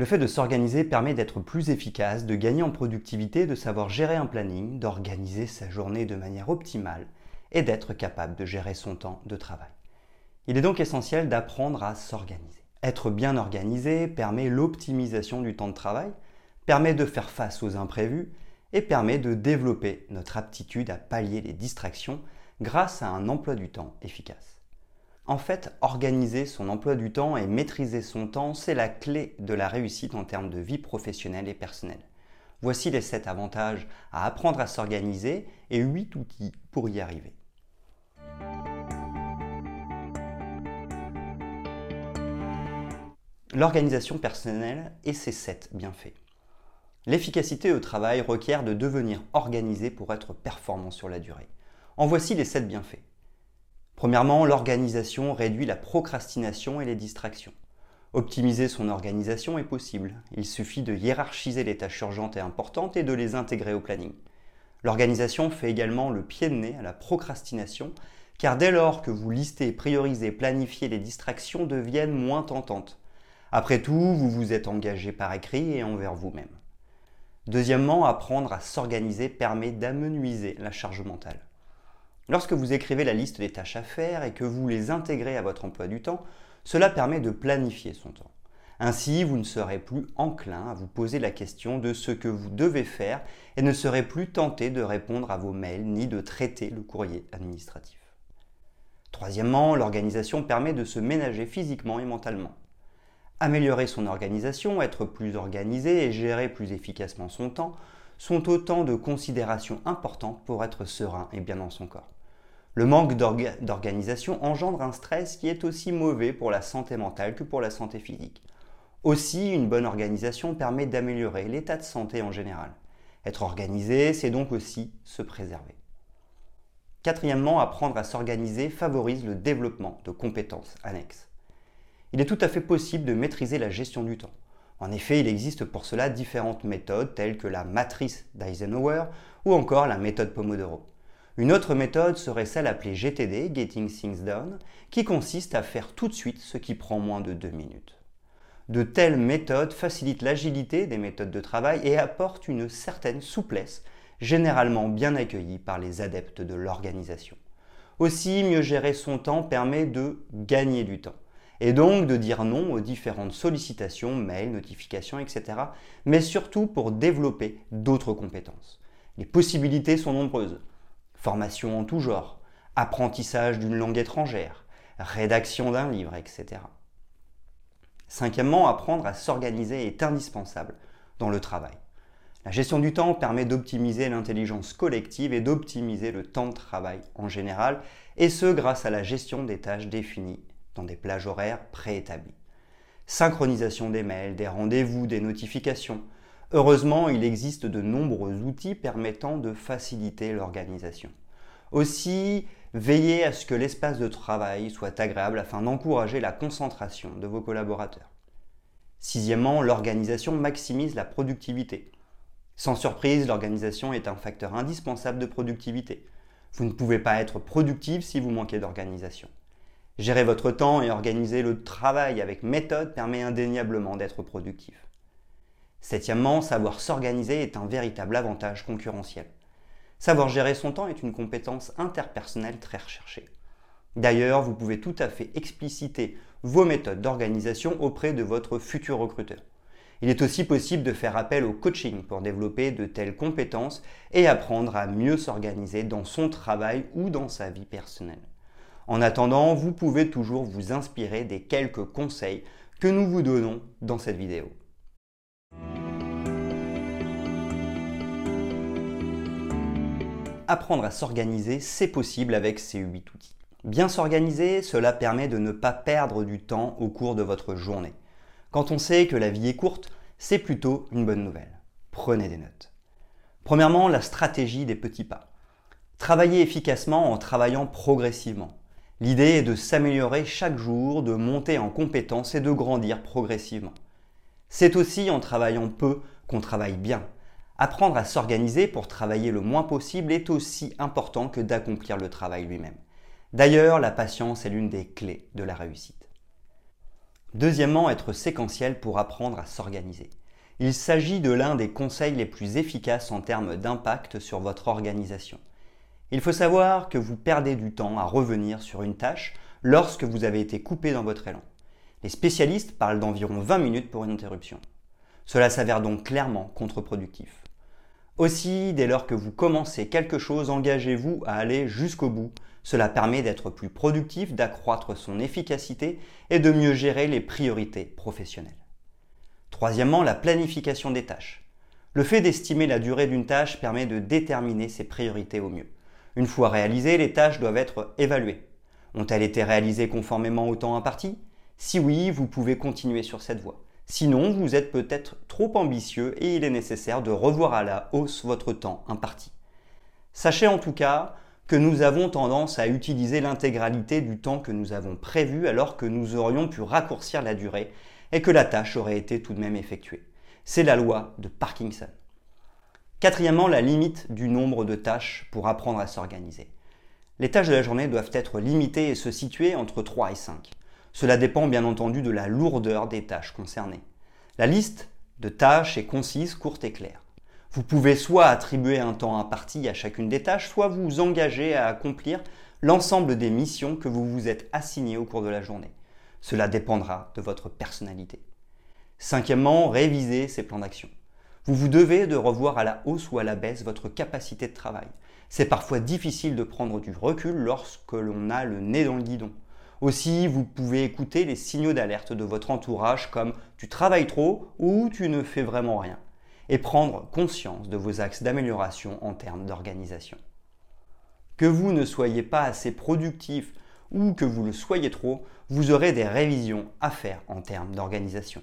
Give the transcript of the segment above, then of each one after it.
Le fait de s'organiser permet d'être plus efficace, de gagner en productivité, de savoir gérer un planning, d'organiser sa journée de manière optimale et d'être capable de gérer son temps de travail. Il est donc essentiel d'apprendre à s'organiser. Être bien organisé permet l'optimisation du temps de travail, permet de faire face aux imprévus et permet de développer notre aptitude à pallier les distractions grâce à un emploi du temps efficace. En fait, organiser son emploi du temps et maîtriser son temps, c'est la clé de la réussite en termes de vie professionnelle et personnelle. Voici les 7 avantages à apprendre à s'organiser et 8 outils pour y arriver. L'organisation personnelle et ses 7 bienfaits. L'efficacité au travail requiert de devenir organisé pour être performant sur la durée. En voici les 7 bienfaits. Premièrement, l'organisation réduit la procrastination et les distractions. Optimiser son organisation est possible. Il suffit de hiérarchiser les tâches urgentes et importantes et de les intégrer au planning. L'organisation fait également le pied de nez à la procrastination, car dès lors que vous listez, priorisez, planifiez, les distractions deviennent moins tentantes. Après tout, vous vous êtes engagé par écrit et envers vous-même. Deuxièmement, apprendre à s'organiser permet d'amenuiser la charge mentale. Lorsque vous écrivez la liste des tâches à faire et que vous les intégrez à votre emploi du temps, cela permet de planifier son temps. Ainsi, vous ne serez plus enclin à vous poser la question de ce que vous devez faire et ne serez plus tenté de répondre à vos mails ni de traiter le courrier administratif. Troisièmement, l'organisation permet de se ménager physiquement et mentalement. Améliorer son organisation, être plus organisé et gérer plus efficacement son temps sont autant de considérations importantes pour être serein et bien dans son corps. Le manque d'organisation engendre un stress qui est aussi mauvais pour la santé mentale que pour la santé physique. Aussi, une bonne organisation permet d'améliorer l'état de santé en général. Être organisé, c'est donc aussi se préserver. Quatrièmement, apprendre à s'organiser favorise le développement de compétences annexes. Il est tout à fait possible de maîtriser la gestion du temps. En effet, il existe pour cela différentes méthodes telles que la matrice d'Eisenhower ou encore la méthode Pomodoro. Une autre méthode serait celle appelée GTD, Getting Things Done, qui consiste à faire tout de suite ce qui prend moins de deux minutes. De telles méthodes facilitent l'agilité des méthodes de travail et apportent une certaine souplesse, généralement bien accueillie par les adeptes de l'organisation. Aussi, mieux gérer son temps permet de gagner du temps, et donc de dire non aux différentes sollicitations, mails, notifications, etc., mais surtout pour développer d'autres compétences. Les possibilités sont nombreuses formation en tout genre, apprentissage d'une langue étrangère, rédaction d'un livre, etc. Cinquièmement, apprendre à s'organiser est indispensable dans le travail. La gestion du temps permet d'optimiser l'intelligence collective et d'optimiser le temps de travail en général, et ce grâce à la gestion des tâches définies dans des plages horaires préétablies. Synchronisation des mails, des rendez-vous, des notifications, Heureusement, il existe de nombreux outils permettant de faciliter l'organisation. Aussi, veillez à ce que l'espace de travail soit agréable afin d'encourager la concentration de vos collaborateurs. Sixièmement, l'organisation maximise la productivité. Sans surprise, l'organisation est un facteur indispensable de productivité. Vous ne pouvez pas être productif si vous manquez d'organisation. Gérer votre temps et organiser le travail avec méthode permet indéniablement d'être productif. Septièmement, savoir s'organiser est un véritable avantage concurrentiel. Savoir gérer son temps est une compétence interpersonnelle très recherchée. D'ailleurs, vous pouvez tout à fait expliciter vos méthodes d'organisation auprès de votre futur recruteur. Il est aussi possible de faire appel au coaching pour développer de telles compétences et apprendre à mieux s'organiser dans son travail ou dans sa vie personnelle. En attendant, vous pouvez toujours vous inspirer des quelques conseils que nous vous donnons dans cette vidéo. Apprendre à s'organiser, c'est possible avec ces 8 outils. Bien s'organiser, cela permet de ne pas perdre du temps au cours de votre journée. Quand on sait que la vie est courte, c'est plutôt une bonne nouvelle. Prenez des notes. Premièrement, la stratégie des petits pas. Travailler efficacement en travaillant progressivement. L'idée est de s'améliorer chaque jour, de monter en compétences et de grandir progressivement. C'est aussi en travaillant peu qu'on travaille bien. Apprendre à s'organiser pour travailler le moins possible est aussi important que d'accomplir le travail lui-même. D'ailleurs, la patience est l'une des clés de la réussite. Deuxièmement, être séquentiel pour apprendre à s'organiser. Il s'agit de l'un des conseils les plus efficaces en termes d'impact sur votre organisation. Il faut savoir que vous perdez du temps à revenir sur une tâche lorsque vous avez été coupé dans votre élan. Les spécialistes parlent d'environ 20 minutes pour une interruption. Cela s'avère donc clairement contre-productif. Aussi, dès lors que vous commencez quelque chose, engagez-vous à aller jusqu'au bout. Cela permet d'être plus productif, d'accroître son efficacité et de mieux gérer les priorités professionnelles. Troisièmement, la planification des tâches. Le fait d'estimer la durée d'une tâche permet de déterminer ses priorités au mieux. Une fois réalisées, les tâches doivent être évaluées. Ont-elles été réalisées conformément au temps imparti? Si oui, vous pouvez continuer sur cette voie. Sinon, vous êtes peut-être trop ambitieux et il est nécessaire de revoir à la hausse votre temps imparti. Sachez en tout cas que nous avons tendance à utiliser l'intégralité du temps que nous avons prévu alors que nous aurions pu raccourcir la durée et que la tâche aurait été tout de même effectuée. C'est la loi de Parkinson. Quatrièmement, la limite du nombre de tâches pour apprendre à s'organiser. Les tâches de la journée doivent être limitées et se situer entre 3 et 5. Cela dépend bien entendu de la lourdeur des tâches concernées. La liste de tâches est concise, courte et claire. Vous pouvez soit attribuer un temps imparti à chacune des tâches, soit vous engager à accomplir l'ensemble des missions que vous vous êtes assignées au cours de la journée. Cela dépendra de votre personnalité. Cinquièmement, réviser ces plans d'action. Vous vous devez de revoir à la hausse ou à la baisse votre capacité de travail. C'est parfois difficile de prendre du recul lorsque l'on a le nez dans le guidon. Aussi, vous pouvez écouter les signaux d'alerte de votre entourage comme tu travailles trop ou tu ne fais vraiment rien et prendre conscience de vos axes d'amélioration en termes d'organisation. Que vous ne soyez pas assez productif ou que vous le soyez trop, vous aurez des révisions à faire en termes d'organisation.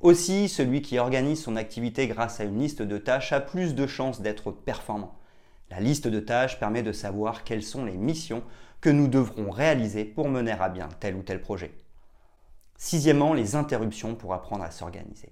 Aussi, celui qui organise son activité grâce à une liste de tâches a plus de chances d'être performant. La liste de tâches permet de savoir quelles sont les missions que nous devrons réaliser pour mener à bien tel ou tel projet. Sixièmement, les interruptions pour apprendre à s'organiser.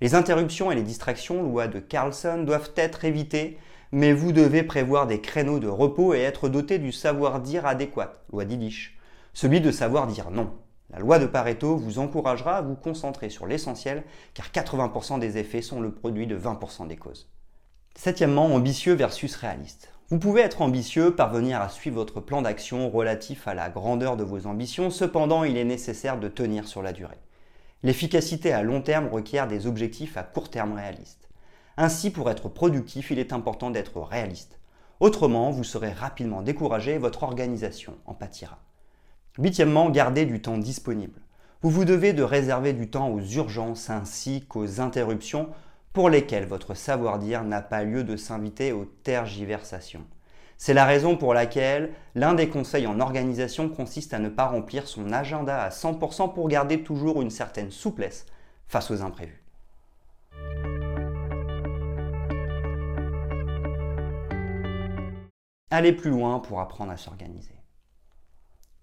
Les interruptions et les distractions, loi de Carlson, doivent être évitées, mais vous devez prévoir des créneaux de repos et être doté du savoir-dire adéquat, loi d'Illich. Celui de savoir dire non, la loi de Pareto vous encouragera à vous concentrer sur l'essentiel car 80% des effets sont le produit de 20% des causes. Septièmement, ambitieux versus réaliste. Vous pouvez être ambitieux, parvenir à suivre votre plan d'action relatif à la grandeur de vos ambitions, cependant il est nécessaire de tenir sur la durée. L'efficacité à long terme requiert des objectifs à court terme réalistes. Ainsi, pour être productif, il est important d'être réaliste. Autrement, vous serez rapidement découragé et votre organisation en pâtira. Huitièmement, gardez du temps disponible. Vous vous devez de réserver du temps aux urgences ainsi qu'aux interruptions pour lesquelles votre savoir-dire n'a pas lieu de s'inviter aux tergiversations. C'est la raison pour laquelle l'un des conseils en organisation consiste à ne pas remplir son agenda à 100% pour garder toujours une certaine souplesse face aux imprévus. Allez plus loin pour apprendre à s'organiser.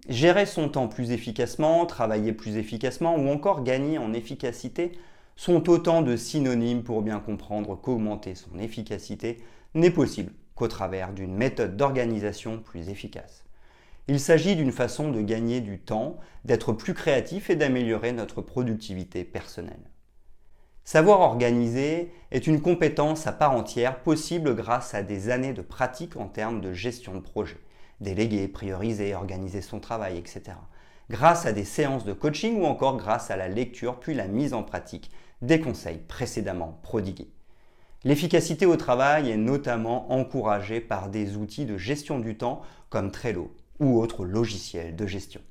Gérer son temps plus efficacement, travailler plus efficacement ou encore gagner en efficacité sont autant de synonymes pour bien comprendre qu'augmenter son efficacité n'est possible qu'au travers d'une méthode d'organisation plus efficace. Il s'agit d'une façon de gagner du temps, d'être plus créatif et d'améliorer notre productivité personnelle. Savoir organiser est une compétence à part entière possible grâce à des années de pratique en termes de gestion de projet déléguer, prioriser, organiser son travail, etc. Grâce à des séances de coaching ou encore grâce à la lecture puis la mise en pratique des conseils précédemment prodigués. L'efficacité au travail est notamment encouragée par des outils de gestion du temps comme Trello ou autres logiciels de gestion.